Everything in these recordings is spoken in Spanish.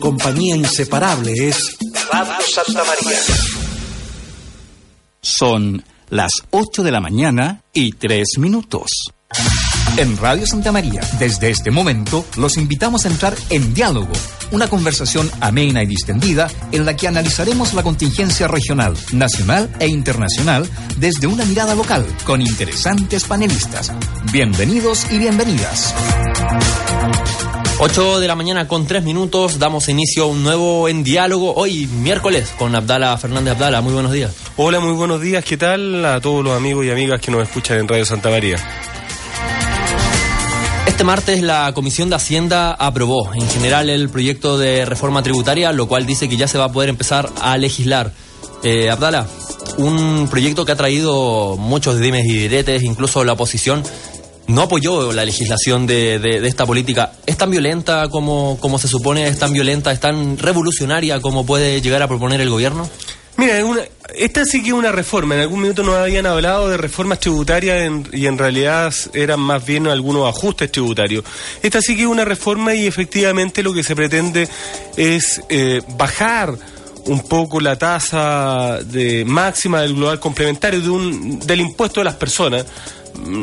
compañía inseparable es Radio Santa María. Son las 8 de la mañana y 3 minutos. En Radio Santa María, desde este momento, los invitamos a entrar en diálogo, una conversación amena y distendida en la que analizaremos la contingencia regional, nacional e internacional desde una mirada local, con interesantes panelistas. Bienvenidos y bienvenidas. 8 de la mañana con 3 minutos, damos inicio a un nuevo En Diálogo, hoy miércoles, con Abdala Fernández Abdala. Muy buenos días. Hola, muy buenos días. ¿Qué tal a todos los amigos y amigas que nos escuchan en Radio Santa María? Este martes la Comisión de Hacienda aprobó en general el proyecto de reforma tributaria, lo cual dice que ya se va a poder empezar a legislar. Eh, Abdala, un proyecto que ha traído muchos dimes y diretes, incluso la oposición no apoyó la legislación de, de, esta política. ¿Es tan violenta como, como se supone? ¿Es tan violenta? ¿Es tan revolucionaria como puede llegar a proponer el gobierno? Mira, esta sí que es una reforma. En algún minuto nos habían hablado de reformas tributarias y en realidad eran más bien algunos ajustes tributarios. Esta sí que es una reforma y efectivamente lo que se pretende es eh, bajar un poco la tasa de máxima del global complementario de un, del impuesto de las personas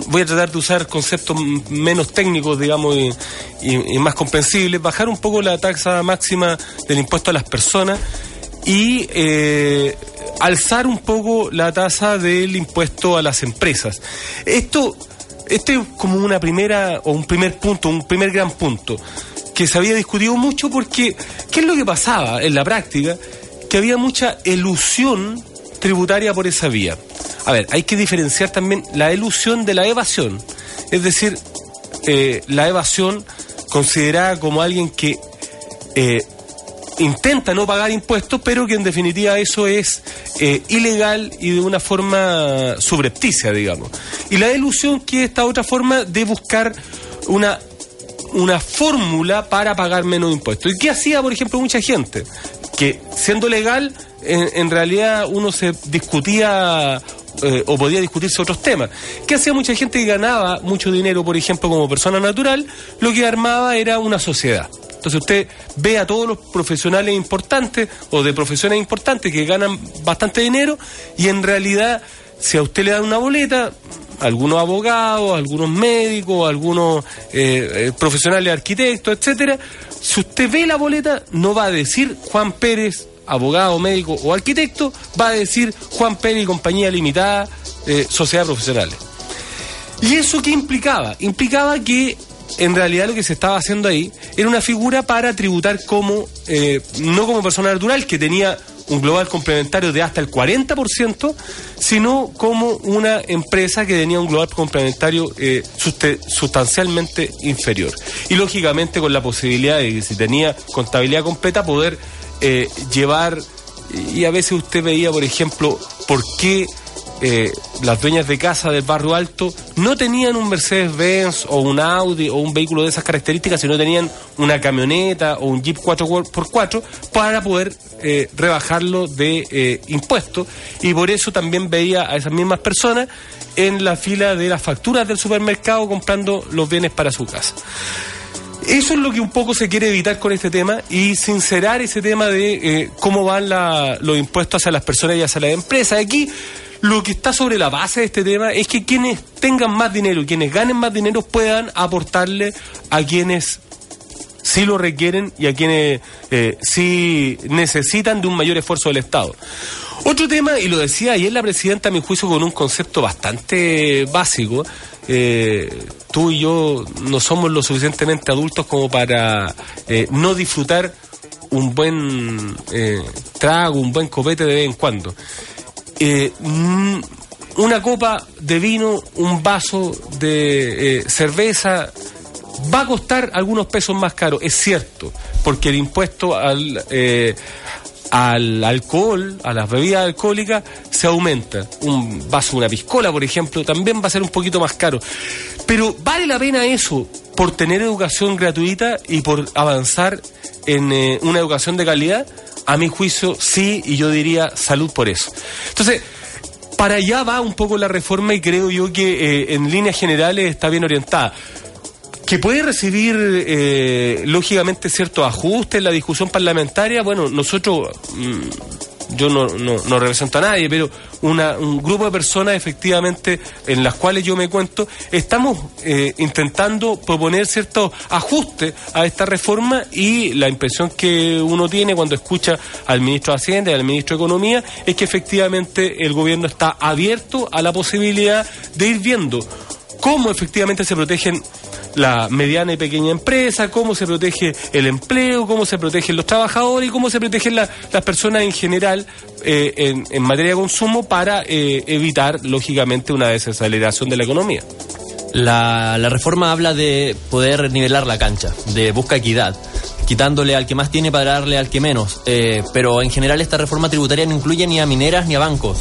voy a tratar de usar conceptos menos técnicos, digamos, y, más comprensibles, bajar un poco la tasa máxima del impuesto a las personas y eh, alzar un poco la tasa del impuesto a las empresas. Esto, este es como una primera o un primer punto, un primer gran punto que se había discutido mucho porque ¿qué es lo que pasaba en la práctica? Que había mucha ilusión tributaria por esa vía. A ver, hay que diferenciar también la ilusión de la evasión. Es decir, eh, la evasión considerada como alguien que eh, intenta no pagar impuestos, pero que en definitiva eso es eh, ilegal y de una forma subrepticia, digamos. Y la ilusión que es esta otra forma de buscar una una fórmula para pagar menos impuestos. ¿Y qué hacía, por ejemplo, mucha gente? Que siendo legal, en realidad uno se discutía eh, o podía discutirse otros temas. ¿Qué hacía mucha gente que ganaba mucho dinero, por ejemplo, como persona natural? Lo que armaba era una sociedad. Entonces usted ve a todos los profesionales importantes o de profesiones importantes que ganan bastante dinero y en realidad si a usted le dan una boleta, algunos abogados, algunos médicos, algunos eh, eh, profesionales arquitectos, etcétera, si usted ve la boleta no va a decir Juan Pérez abogado, médico o arquitecto, va a decir Juan Pérez y compañía limitada, eh, sociedad profesionales. ¿Y eso qué implicaba? Implicaba que en realidad lo que se estaba haciendo ahí era una figura para tributar como, eh, no como persona natural, que tenía un global complementario de hasta el 40%, sino como una empresa que tenía un global complementario eh, sustancialmente inferior. Y lógicamente con la posibilidad de que si tenía contabilidad completa poder eh, llevar, y a veces usted veía, por ejemplo, por qué eh, las dueñas de casa del barrio alto no tenían un Mercedes-Benz o un Audi o un vehículo de esas características, sino tenían una camioneta o un Jeep 4x4 para poder eh, rebajarlo de impuestos. Y por eso también veía a esas mismas personas en la fila de las facturas del supermercado comprando los bienes para su casa. Eso es lo que un poco se quiere evitar con este tema y sincerar ese tema de eh, cómo van los impuestos hacia las personas y hacia las empresas. Aquí lo que está sobre la base de este tema es que quienes tengan más dinero quienes ganen más dinero puedan aportarle a quienes sí lo requieren y a quienes eh, sí necesitan de un mayor esfuerzo del Estado. Otro tema, y lo decía ayer la presidenta a mi juicio con un concepto bastante básico, eh, tú y yo no somos lo suficientemente adultos como para eh, no disfrutar un buen eh, trago, un buen copete de vez en cuando. Mm, una copa de vino, un vaso de cerveza, va a costar algunos pesos más caro, es cierto, porque el impuesto al, al alcohol, a las bebidas alcohólicas, se aumenta. Un vaso, una piscola, por ejemplo, también va a ser un poquito más caro. Pero ¿vale la pena eso por tener educación gratuita y por avanzar en eh, una educación de calidad? A mi juicio, sí, y yo diría salud por eso. Entonces, para allá va un poco la reforma y creo yo que eh, en líneas generales está bien orientada. que puede recibir eh, lógicamente ciertos ajustes en la discusión parlamentaria. Bueno, nosotros, mm, yo no, no, represento a nadie, pero una, un grupo de personas efectivamente en las cuales yo me cuento, estamos eh, intentando proponer ciertos ajustes a esta reforma y la impresión que uno tiene cuando escucha al ministro de Hacienda y al ministro de Economía es que efectivamente el gobierno está abierto a la posibilidad de ir viendo cómo efectivamente se protegen la mediana y pequeña empresa, cómo se protege el empleo, cómo se protegen los trabajadores y cómo se protegen las personas en general eh, en, materia de consumo para eh, evitar, lógicamente, una desaceleración de la economía. La, la reforma habla de poder nivelar la cancha, de busca equidad quitándole al que más tiene para darle al que menos. Eh, pero en general esta reforma tributaria no incluye ni a mineras ni a bancos.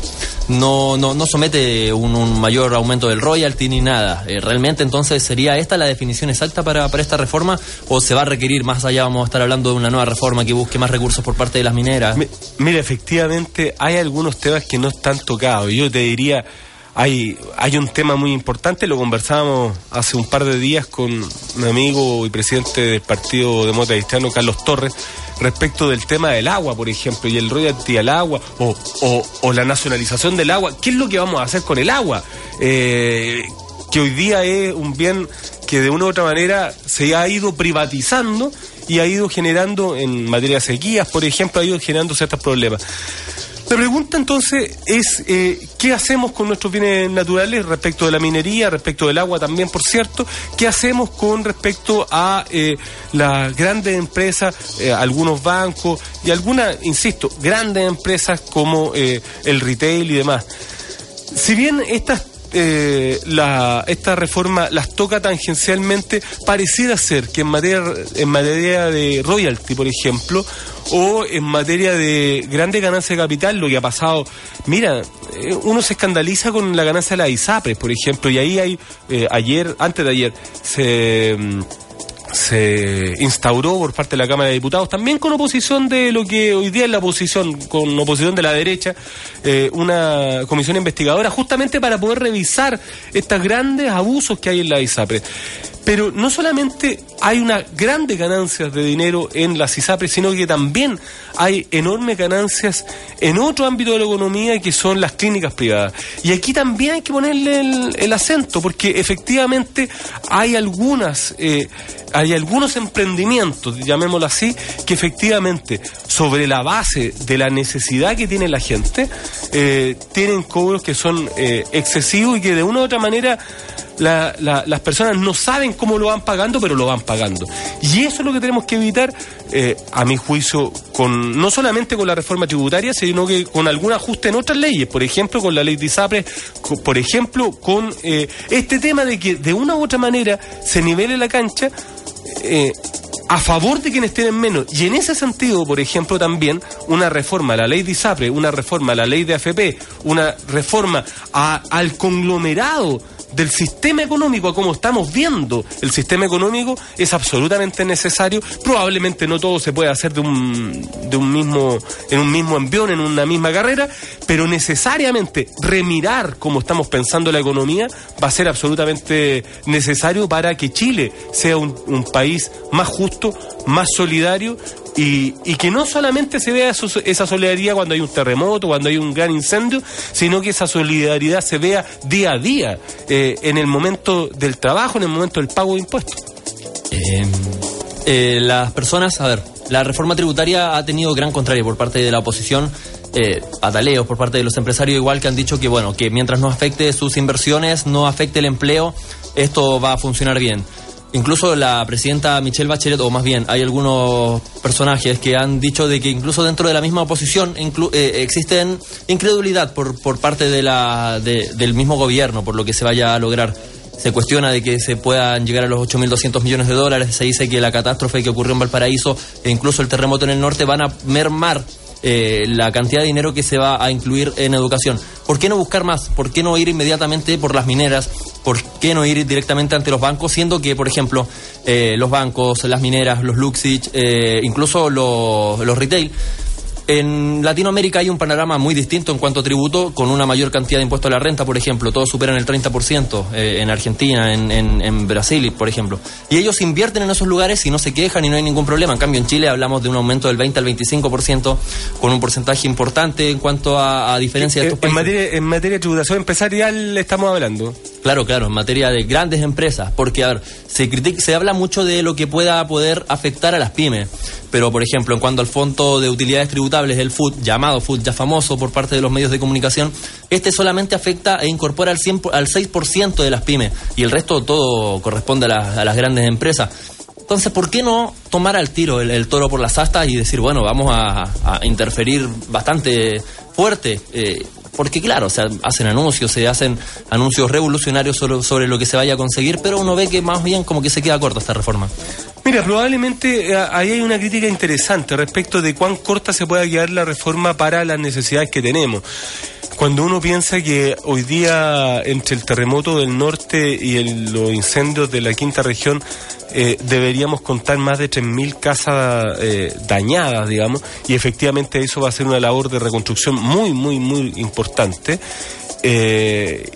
No, no, no somete un, mayor aumento del royalty ni nada. Eh, realmente entonces sería esta la definición exacta para, para esta reforma o se va a requerir más allá, vamos a estar hablando de una nueva reforma que busque más recursos por parte de las mineras. Mira, efectivamente hay algunos temas que no están tocados. Yo te diría hay, hay un tema muy importante, lo conversábamos hace un par de días con mi amigo y presidente del Partido Demócrata Cristiano, Carlos Torres, respecto del tema del agua, por ejemplo, y el royalty al agua, o, o, la nacionalización del agua. ¿Qué es lo que vamos a hacer con el agua? Eh, que hoy día es un bien que de una u otra manera se ha ido privatizando y ha ido generando, en materia de sequías, por ejemplo, ha ido generando ciertos problemas. La pregunta entonces es, eh, ¿qué hacemos con nuestros bienes naturales respecto de la minería, respecto del agua también, por cierto? ¿Qué hacemos con respecto a eh, las grandes empresas, eh, algunos bancos y algunas, insisto, grandes empresas como el retail y demás? Si bien estas la, esta reforma las toca tangencialmente, pareciera ser que en materia, en materia de royalty, por ejemplo, o en materia de grandes ganancias de capital, lo que ha pasado, mira, eh, uno se escandaliza con la ganancia de la ISAPRES, por ejemplo, y ahí hay, eh, ayer, antes de ayer, se mm, se instauró por parte de la Cámara de Diputados, también con oposición de lo que hoy día es la oposición, con oposición de la derecha, eh, una comisión investigadora justamente para poder revisar estos grandes abusos que hay en la ISAPRE. Pero no solamente hay unas grandes ganancias de dinero en las ISAPRES, sino que también hay enormes ganancias en otro ámbito de la economía que son las clínicas privadas. Y aquí también hay que ponerle el, acento, porque efectivamente hay algunas, eh, hay algunos emprendimientos, llamémoslo así, que efectivamente, sobre la base de la necesidad que tiene la gente, eh, tienen cobros que son eh, excesivos y que de una u otra manera las personas no saben cómo lo van pagando, pero lo van pagando. Y eso es lo que tenemos que evitar, eh, a mi juicio, con no solamente con la reforma tributaria, sino que con algún ajuste en otras leyes, por ejemplo, con la ley de ISAPRES, por ejemplo, con eh, este tema de que de una u otra manera se nivele la cancha. Eh, a favor de quienes tienen menos. Y en ese sentido, por ejemplo, también una reforma a la ley de ISAPRE, una reforma a la ley de AFP, una reforma al conglomerado del sistema económico a como estamos viendo el sistema económico es absolutamente necesario. Probablemente no todo se puede hacer de un, de un mismo, en un mismo envión, en una misma carrera, pero necesariamente remirar cómo estamos pensando la economía va a ser absolutamente necesario para que Chile sea un, un país más justo, más solidario y, que no solamente se vea esa solidaridad cuando hay un terremoto, cuando hay un gran incendio, sino que esa solidaridad se vea día a día, eh, en el momento del trabajo, en el momento del pago de impuestos. Eh, eh, las personas, a ver, la reforma tributaria ha tenido gran contrario por parte de la oposición. Eh, pataleos por parte de los empresarios igual que han dicho que bueno que mientras no afecte sus inversiones no afecte el empleo esto va a funcionar bien Incluso la presidenta Michelle Bachelet, o más bien, hay algunos personajes que han dicho de que incluso dentro de la misma oposición eh, existen incredulidad por, por parte de la, del mismo gobierno por lo que se vaya a lograr. Se cuestiona de que se puedan llegar a los 8.200 millones de dólares. Se dice que la catástrofe que ocurrió en Valparaíso e incluso el terremoto en el norte van a mermar eh, la cantidad de dinero que se va a incluir en educación. ¿Por qué no buscar más? ¿Por qué no ir inmediatamente por las mineras? ¿Por qué no ir directamente ante los bancos? Siendo que, por ejemplo, eh, los bancos, las mineras, los Luxich, eh, incluso los, los retail, En Latinoamérica hay un panorama muy distinto en cuanto a tributo, con una mayor cantidad de impuestos a la renta, por ejemplo. Todos superan el 30% eh, en Argentina, en, en, Brasil, por ejemplo. Y ellos invierten en esos lugares y no se quejan y no hay ningún problema. En cambio, en Chile hablamos de un aumento del 20 al 25%, con un porcentaje importante en cuanto a, diferencia de estos países. En materia, en materia de tributación empresarial estamos hablando. Claro, claro, en materia de grandes empresas, porque a ver, se critica, se habla mucho de lo que pueda poder afectar a las pymes, pero por ejemplo, en cuanto al fondo de utilidades tributables, el FUT, llamado FUT ya famoso por parte de los medios de comunicación, este solamente afecta e incorpora al, 100, al 6% de las pymes y el resto todo corresponde a, las grandes empresas. Entonces, ¿por qué no tomar al tiro el, toro por las astas y decir, bueno, vamos a, interferir bastante fuerte? Eh, porque claro, se hacen anuncios, se hacen anuncios revolucionarios sobre, lo que se vaya a conseguir, pero uno ve que más bien como que se queda corta esta reforma. Mira, probablemente eh, ahí hay una crítica interesante respecto de cuán corta se pueda quedar la reforma para las necesidades que tenemos. Cuando uno piensa que hoy día entre el terremoto del norte y los incendios de la quinta región eh, deberíamos contar más de 3.000 casas eh, dañadas, digamos, y efectivamente eso va a ser una labor de reconstrucción muy, muy, muy importante. Eh,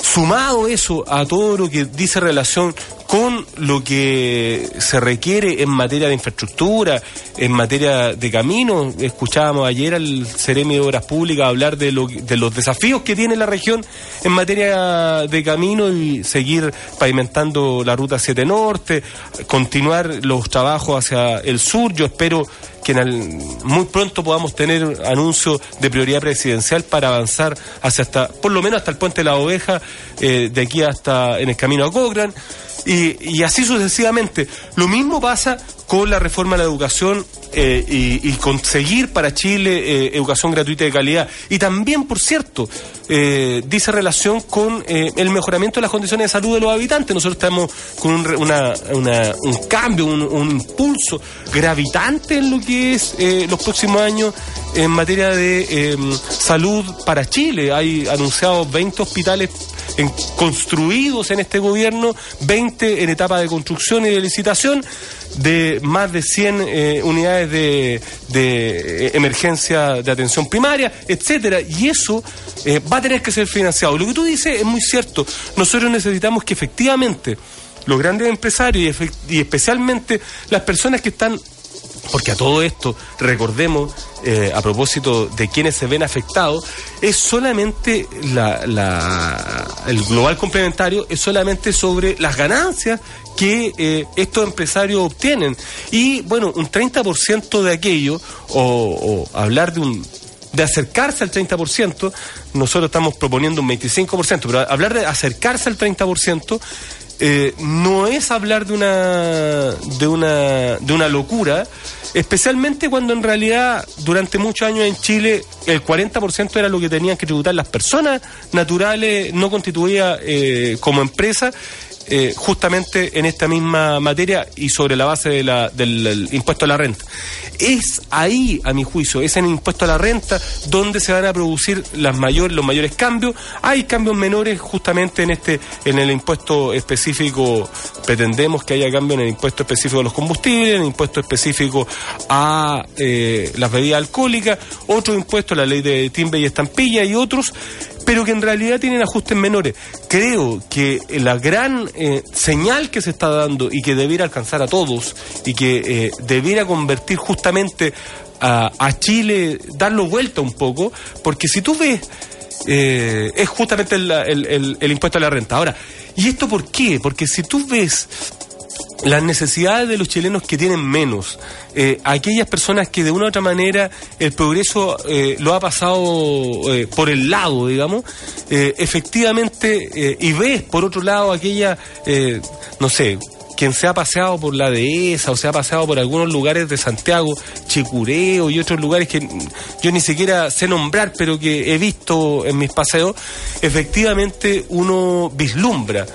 sumado eso a todo lo que dice relación con lo que se requiere en materia de infraestructura, en materia de caminos. Escuchábamos ayer al Ceremi de Obras Públicas hablar de, de los desafíos que tiene la región en materia de caminos y seguir pavimentando la Ruta 7 Norte, continuar los trabajos hacia el sur. Yo espero que muy pronto podamos tener anuncios de prioridad presidencial para avanzar hacia hasta, por lo menos hasta el puente de la oveja, eh, de aquí hasta en el camino a Cochrane y, así sucesivamente. Lo mismo pasa con la reforma de la educación eh, y, conseguir para Chile eh, educación gratuita de calidad. Y también, por cierto, eh, dice relación con el mejoramiento de las condiciones de salud de los habitantes. Nosotros estamos con un, un cambio, un, impulso gravitante en lo que es los próximos años en materia de em, salud para Chile. Hay anunciados 20 hospitales construidos en este gobierno, 20 en etapa de construcción y de licitación, de más de 100 eh, unidades de, de, emergencia de atención primaria, etcétera, y eso eh, va a tener que ser financiado. Lo que tú dices es muy cierto. Nosotros necesitamos que efectivamente los grandes empresarios y especialmente las personas que están porque a todo esto, recordemos, eh, a propósito de quienes se ven afectados, es solamente la, el global complementario, es solamente sobre las ganancias que eh, estos empresarios obtienen. Y bueno, un 30% de aquello, o, hablar de un de acercarse al 30%, nosotros estamos proponiendo un 25%, pero hablar de acercarse al 30%, eh, no es hablar de una, de una, de una locura, especialmente cuando en realidad durante muchos años en Chile el 40% era lo que tenían que tributar las personas naturales no constituidas eh, como empresa eh, justamente en esta misma materia y sobre la base de la, del impuesto a la renta. Es ahí, a mi juicio, es en el impuesto a la renta donde se van a producir los mayores cambios. Hay cambios menores justamente en este, en el impuesto específico. Pretendemos que haya cambios en el impuesto específico a los combustibles, en el impuesto específico a eh, las bebidas alcohólicas, otro impuesto, la ley de timbre y estampilla y otros pero que en realidad tienen ajustes menores. Creo que la gran eh, señal que se está dando y que debiera alcanzar a todos y que eh, debiera convertir justamente a, Chile, darlo vuelta un poco, porque si tú ves, eh, es justamente el, el impuesto a la renta. Ahora, ¿y esto por qué? Porque si tú ves las necesidades de los chilenos que tienen menos, eh, aquellas personas que de una u otra manera el progreso eh, lo ha pasado eh, por el lado, digamos, efectivamente, y ves por otro lado aquella, no sé, quien se ha paseado por la dehesa o se ha paseado por algunos lugares de Santiago, Chicureo y otros lugares que yo ni siquiera sé nombrar, pero que he visto en mis paseos, efectivamente uno vislumbra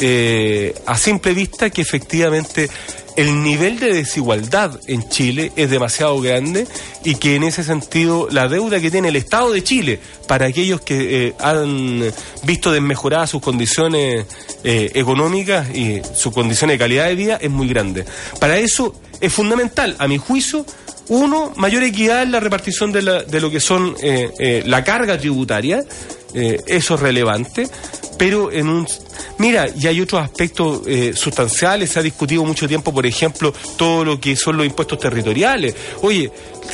eh, a simple vista que efectivamente el nivel de desigualdad en Chile es demasiado grande y que en ese sentido la deuda que tiene el Estado de Chile para aquellos que eh, han visto desmejoradas sus condiciones eh, económicas y sus condiciones de calidad de vida es muy grande. Para eso es fundamental, a mi juicio, Uno, mayor equidad en la repartición de, lo que son la carga tributaria, eso es relevante, pero en un Mira, y hay otros aspectos sustanciales, se ha discutido mucho tiempo, por ejemplo, todo lo que son los impuestos territoriales. Oye,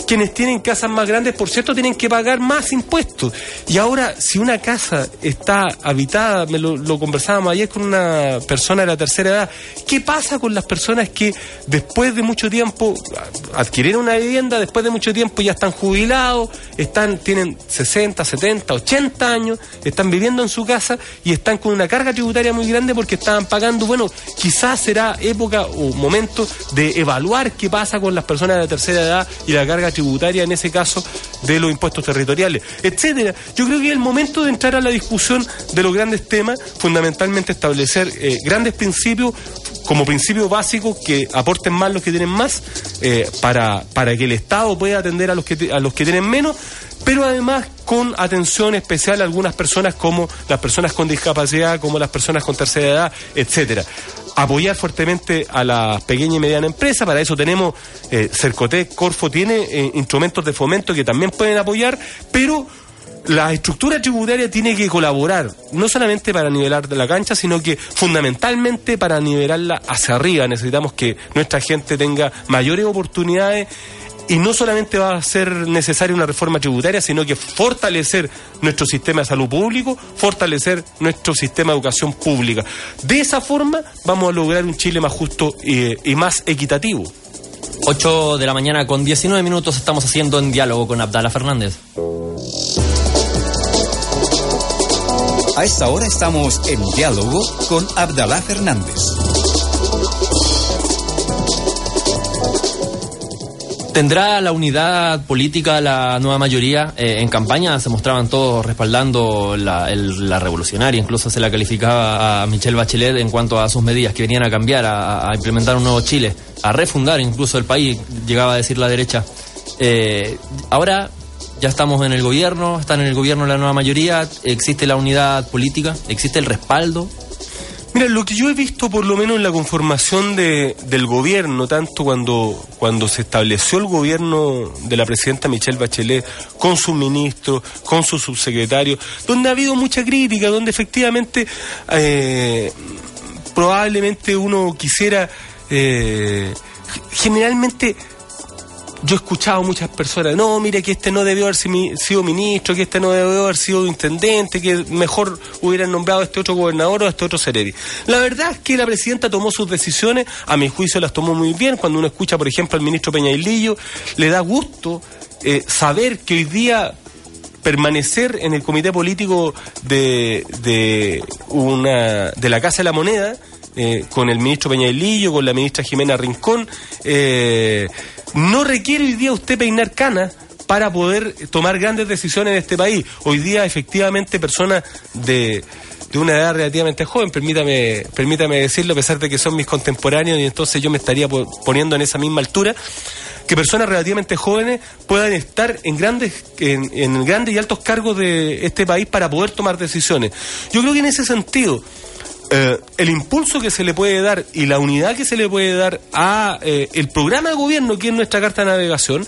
quienes tienen casas más grandes, por cierto, tienen que pagar más impuestos. Y ahora, si una casa está habitada, me lo, conversábamos ayer con una persona de la tercera edad, ¿qué pasa con las personas que después de mucho tiempo adquirieron una vivienda, después de mucho tiempo ya están jubilados, están, tienen 60, 70, 80 años, están viviendo en su casa y están con una carga tributaria muy grande porque estaban pagando, bueno, quizás será época o momento de evaluar qué pasa con las personas de la tercera edad y la carga tributaria, en ese caso, de los impuestos territoriales, etcétera. Yo creo que es el momento de entrar a la discusión de los grandes temas, fundamentalmente establecer eh, grandes principios como principios básicos que aporten más los que tienen más eh, para, para que el Estado pueda atender a los que, a los que tienen menos, pero además con atención especial a algunas personas como las personas con discapacidad, como las personas con tercera edad, etcétera apoyar fuertemente a las pequeñas y medianas empresas. Para eso tenemos eh, Cercotec, Corfo tiene eh, instrumentos de fomento que también pueden apoyar, pero la estructura tributaria tiene que colaborar, no solamente para nivelar la cancha, sino que fundamentalmente para nivelarla hacia arriba. Necesitamos que nuestra gente tenga mayores oportunidades y no solamente va a ser necesaria una reforma tributaria, sino que fortalecer nuestro sistema de salud público, fortalecer nuestro sistema de educación pública. De esa forma vamos a lograr un Chile más justo y, más equitativo. 8 de la mañana con 19 minutos estamos haciendo en diálogo con Abdala Fernández. A esta hora estamos en diálogo con Abdalá Fernández. ¿Tendrá la unidad política la nueva mayoría? Eh, en campaña se mostraban todos respaldando la, revolucionaria, incluso se la calificaba a Michelle Bachelet en cuanto a sus medidas que venían a cambiar, a, implementar un nuevo Chile, a refundar incluso el país, llegaba a decir la derecha. Eh, ahora ya estamos en el gobierno, están en el gobierno la nueva mayoría, existe la unidad política, existe el respaldo Mira, lo que yo he visto por lo menos en la conformación de, del gobierno, tanto cuando, cuando se estableció el gobierno de la presidenta Michelle Bachelet, con sus ministros, con sus subsecretarios, donde ha habido mucha crítica, donde efectivamente eh, probablemente uno quisiera eh, generalmente yo he escuchado muchas personas, no, mire que este no debió haber sido ministro, que este no debió haber sido intendente, que mejor hubieran nombrado a este otro gobernador o a este otro seredi. La verdad es que la presidenta tomó sus decisiones, a mi juicio las tomó muy bien. Cuando uno escucha, por ejemplo, al ministro Peñailillo, le da gusto eh, saber que hoy día permanecer en el comité político de, de, una, de la Casa de la Moneda, eh, con el ministro Peñailillo, con la ministra Jimena Rincón, eh, no requiere hoy día usted peinar canas para poder tomar grandes decisiones en este país. Hoy día, efectivamente, personas de, de una edad relativamente joven, permítame, permítame decirlo, a pesar de que son mis contemporáneos, y entonces yo me estaría poniendo en esa misma altura, que personas relativamente jóvenes puedan estar en grandes, en, en grandes y altos cargos de este país para poder tomar decisiones. Yo creo que en ese sentido, eh, el impulso que se le puede dar y la unidad que se le puede dar a eh, el programa de gobierno que es nuestra carta de navegación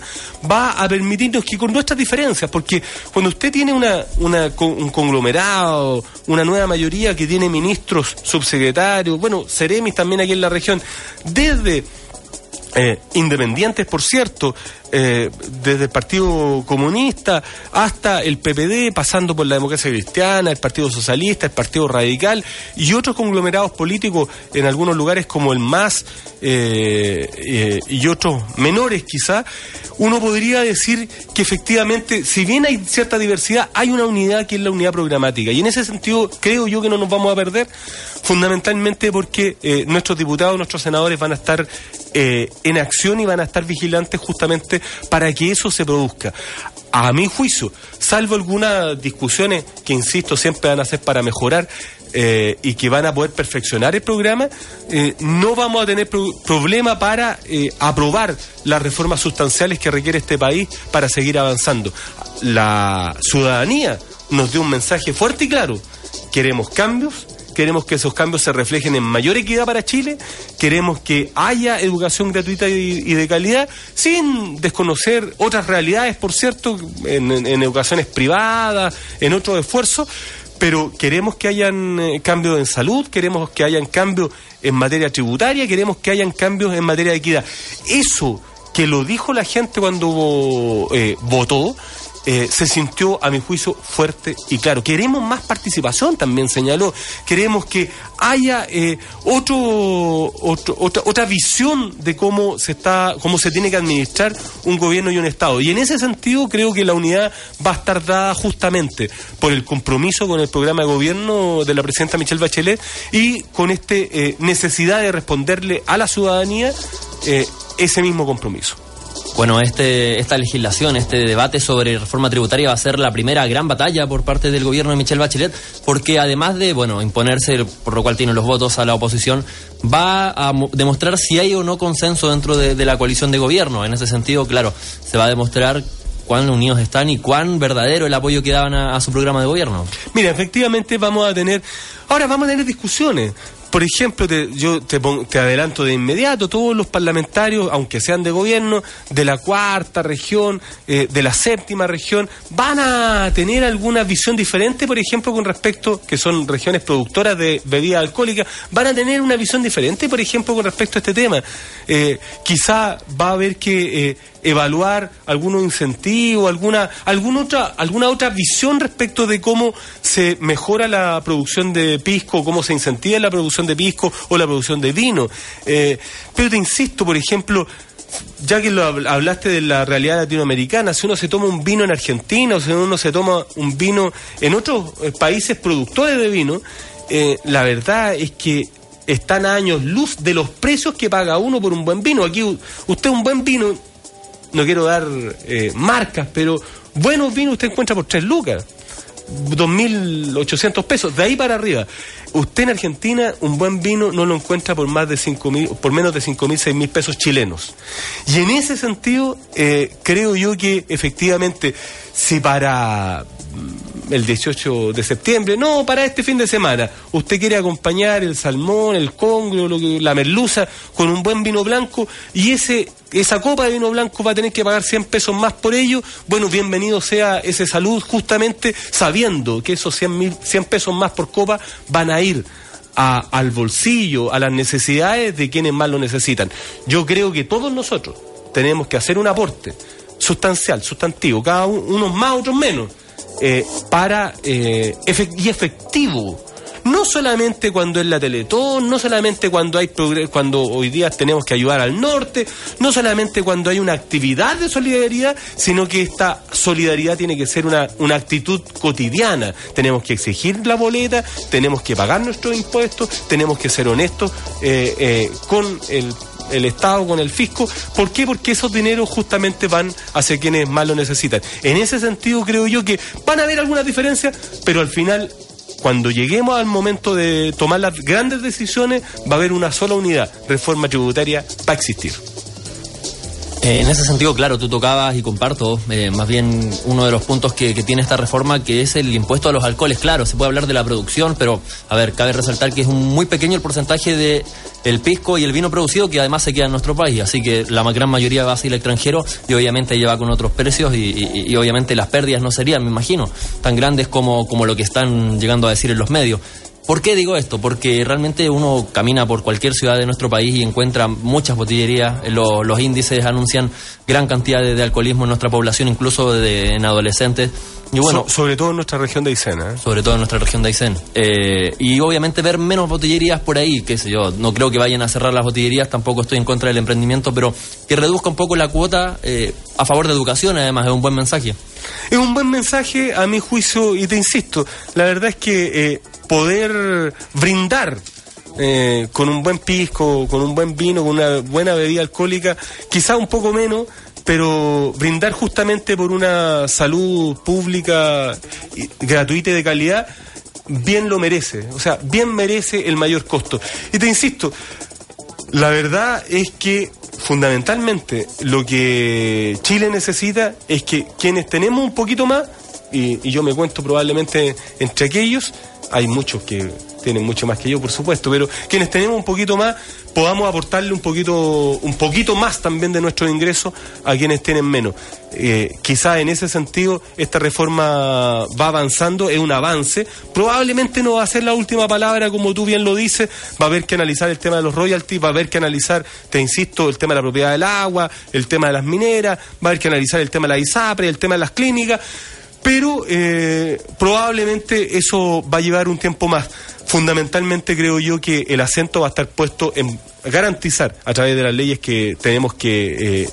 va a permitirnos que con nuestras diferencias, porque cuando usted tiene una, una, un conglomerado, una nueva mayoría que tiene ministros, subsecretarios, bueno, Ceremis también aquí en la región, desde eh, independientes, por cierto, eh, desde el Partido Comunista hasta el PPD, pasando por la democracia cristiana, el Partido Socialista, el Partido Radical y otros conglomerados políticos en algunos lugares como el MAS eh, y otros menores quizá, uno podría decir que efectivamente, si bien hay cierta diversidad, hay una unidad que es la unidad programática. Y en ese sentido creo yo que no nos vamos a perder, fundamentalmente porque nuestros diputados, nuestros senadores van a estar eh, en acción y van a estar vigilantes justamente para que eso se produzca. A mi juicio, salvo algunas discusiones que, insisto, siempre van a ser para mejorar, eh, y que van a poder perfeccionar el programa, eh, no vamos a tener problema para aprobar las reformas sustanciales que requiere este país para seguir avanzando. La ciudadanía nos dio un mensaje fuerte y claro. Queremos cambios, queremos que esos cambios se reflejen en mayor equidad para Chile, queremos que haya educación gratuita y, de calidad, sin desconocer otras realidades, por cierto, en, educaciones privadas, en otros esfuerzos, pero queremos que hayan eh, cambios en salud, queremos que hayan cambios en materia tributaria, queremos que hayan cambios en materia de equidad. Eso que lo dijo la gente cuando eh, votó, eh, se sintió, a mi juicio, fuerte y claro. Queremos más participación, también señaló. Queremos que haya eh, otro, otra, otra visión de cómo se está, cómo se tiene que administrar un gobierno y un Estado. Y en ese sentido creo que la unidad va a estar dada justamente por el compromiso con el programa de gobierno de la presidenta Michelle Bachelet y con esta eh, necesidad de responderle a la ciudadanía ese mismo compromiso. Bueno, este, esta legislación, este debate sobre reforma tributaria va a ser la primera gran batalla por parte del gobierno de Michelle Bachelet, porque además de, bueno, imponerse, por lo cual tiene los votos a la oposición, va a demostrar si hay o no consenso dentro de, la coalición de gobierno. En ese sentido, claro, se va a demostrar cuán unidos están y cuán verdadero el apoyo que daban a, a, su programa de gobierno. Mira, efectivamente vamos a tener, ahora vamos a tener discusiones por ejemplo, te, yo te, te, adelanto de inmediato, todos los parlamentarios, aunque sean de gobierno, de la cuarta región, eh, de la séptima región, van a tener alguna visión diferente, por ejemplo, con respecto, que son regiones productoras de bebidas alcohólicas, van a tener una visión diferente, por ejemplo, con respecto a este tema. Eh, quizá va a haber que eh, evaluar algunos incentivos, alguna, alguna, otra, alguna otra visión respecto de cómo se mejora la producción de pisco, cómo se incentiva la producción de pisco o la producción de vino. Eh, pero te insisto, por ejemplo, ya que lo hablaste de la realidad latinoamericana, si uno se toma un vino en Argentina o si uno se toma un vino en otros eh, países productores de vino, eh, la verdad es que están a años luz de los precios que paga uno por un buen vino. Aquí usted un buen vino no quiero dar marcas, pero buenos vinos usted encuentra por 3 lucas. 2.800 pesos, de ahí para arriba. Usted en Argentina un buen vino no lo encuentra por más de cinco mil, por menos de 5.000, 6.000 pesos chilenos. Y en ese sentido, eh, creo yo que efectivamente, si para el 18 de septiembre, no, para este fin de semana. Usted quiere acompañar el salmón, el congrio, la merluza con un buen vino blanco y ese esa copa de vino blanco va a tener que pagar 100 pesos más por ello. Bueno, bienvenido sea ese salud justamente sabiendo que esos 100, mil, 100 pesos más por copa van a ir al bolsillo, a las necesidades de quienes más lo necesitan. Yo creo que todos nosotros tenemos que hacer un aporte sustancial, sustantivo, cada uno unos más, otros menos eh, para eh, y efectivo. No solamente cuando es la Teletón, no solamente cuando hay cuando hoy día tenemos que ayudar al norte, no solamente cuando hay una actividad de solidaridad, sino que esta solidaridad tiene que ser una, una actitud cotidiana. Tenemos que exigir la boleta, tenemos que pagar nuestros impuestos, tenemos que ser honestos eh, con el el Estado, con el fisco. ¿Por qué? Porque esos dineros justamente van hacia quienes más lo necesitan. En ese sentido creo yo que van a haber algunas diferencias, pero al final cuando lleguemos al momento de tomar las grandes decisiones, va a haber una sola unidad. Reforma tributaria va a existir. Eh, en ese sentido, claro, tú tocabas y comparto eh, más bien uno de los puntos que, tiene esta reforma, que es el impuesto a los alcoholes. Claro, se puede hablar de la producción, pero a ver, cabe resaltar que es un muy pequeño el porcentaje de el pisco y el vino producido que además se queda en nuestro país, así que la gran mayoría va a ser extranjero y obviamente lleva con otros precios y, obviamente las pérdidas no serían, me imagino, tan grandes como, como lo que están llegando a decir en los medios. ¿Por qué digo esto? Porque realmente uno camina por cualquier ciudad de nuestro país y encuentra muchas botillerías. Los, índices anuncian gran cantidad de, alcoholismo en nuestra población, incluso en adolescentes. Y bueno, sobre todo en nuestra región de Aysén. ¿eh? Sobre todo en nuestra región de Aysén. Eh, y obviamente ver menos botillerías por ahí, qué sé yo. No creo que vayan a cerrar las botillerías, tampoco estoy en contra del emprendimiento, pero que reduzca un poco la cuota eh, a favor de educación, además, es un buen mensaje. Es un buen mensaje, a mi juicio, y te insisto, la verdad es que poder brindar eh, con un buen pisco, con un buen vino, con una buena bebida alcohólica, quizá un poco menos, pero brindar justamente por una salud pública gratuita y de calidad, bien lo merece, o sea, bien merece el mayor costo. Y te insisto, la verdad es que fundamentalmente lo que Chile necesita es que quienes tenemos un poquito más, y, y yo me cuento probablemente entre aquellos, hay muchos que tienen mucho más que yo, por supuesto, pero quienes tenemos un poquito más, podamos aportarle un poquito, un poquito más también de nuestros ingresos a quienes tienen menos. Eh, quizás en ese sentido esta reforma va avanzando, es un avance. Probablemente no va a ser la última palabra, como tú bien lo dices. Va a haber que analizar el tema de los royalties, va a haber que analizar, te insisto, el tema de la propiedad del agua, el tema de las mineras, va a haber que analizar el tema de la ISAPRE, el tema de las clínicas. Pero eh, probablemente eso va a llevar un tiempo más. Fundamentalmente creo yo que el acento va a estar puesto en garantizar a través de las leyes que tenemos que eh,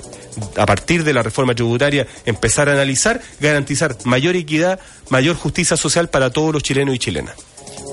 a partir de la reforma tributaria empezar a analizar, garantizar mayor equidad, mayor justicia social para todos los chilenos y chilenas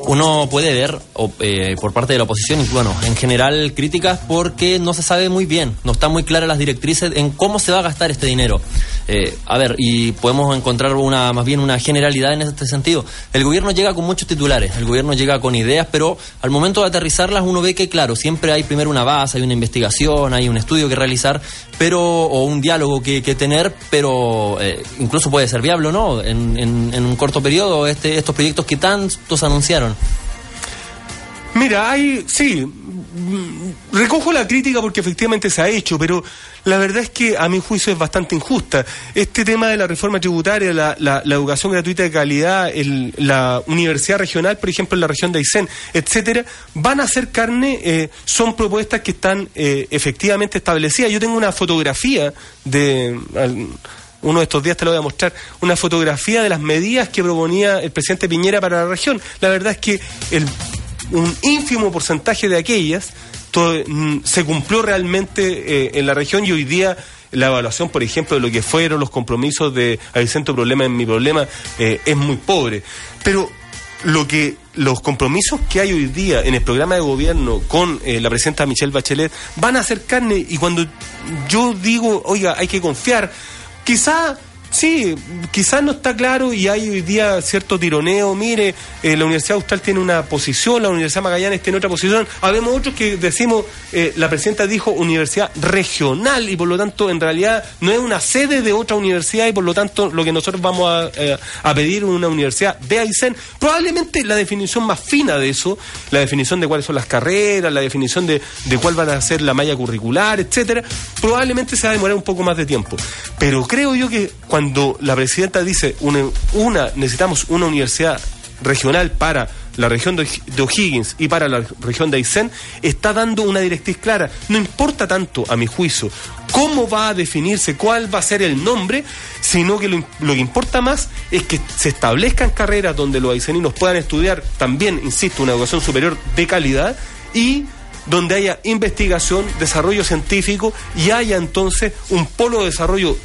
uno puede ver eh, por parte de la oposición, bueno, en general críticas porque no se sabe muy bien, no están muy claras las directrices en cómo se va a gastar este dinero. Eh, a ver, y podemos encontrar una más bien una generalidad en este sentido. El gobierno llega con muchos titulares, el gobierno llega con ideas, pero al momento de aterrizarlas uno ve que, claro, siempre hay primero una base, hay una investigación, hay un estudio que realizar, pero o un diálogo que, tener, pero eh, incluso puede ser viable o no en, en un corto periodo este, estos proyectos que tantos anunciaron. Mira, hay, sí, recojo la crítica porque efectivamente se ha hecho, pero la verdad es que a mi juicio es bastante injusta. Este tema de la reforma tributaria, la, la, educación gratuita de calidad, la universidad regional, por ejemplo, en la región de Aysén, etcétera, van a ser carne, eh, son propuestas que están eh, efectivamente establecidas. Yo tengo una fotografía de uno de estos días te lo voy a mostrar, una fotografía de las medidas que proponía el presidente Piñera para la región. La verdad es que un ínfimo porcentaje de aquellas mm, se cumplió realmente eh, en la región y hoy día la evaluación, por ejemplo, de lo que fueron los compromisos de Vicente Problema en mi problema eh, es muy pobre. Pero lo que los compromisos que hay hoy día en el programa de gobierno con eh, la presidenta Michelle Bachelet van a ser carne y cuando yo digo, oiga, hay que confiar, Quizá Sí, quizás no está claro y hay hoy día cierto tironeo. Mire, eh, la Universidad Austral tiene una posición, la Universidad Magallanes tiene otra posición. Habemos otros que decimos, eh, la presidenta dijo universidad regional y por lo tanto en realidad no es una sede de otra universidad y por lo tanto lo que nosotros vamos a, eh, a pedir una universidad de Aysén. Probablemente la definición más fina de eso, la definición de cuáles son las carreras, la definición de, de cuál van a ser la malla curricular, etcétera, probablemente se va a demorar un poco más de tiempo. Pero creo yo que cuando cuando la presidenta dice una, necesitamos una universidad regional para la región de, O'Higgins y para la región de Aysén, está dando una directriz clara. No importa tanto, a mi juicio, cómo va a definirse, cuál va a ser el nombre, sino que lo, lo que importa más es que se establezcan carreras donde los ayseninos puedan estudiar también, insisto, una educación superior de calidad y donde haya investigación, desarrollo científico y haya entonces un polo de desarrollo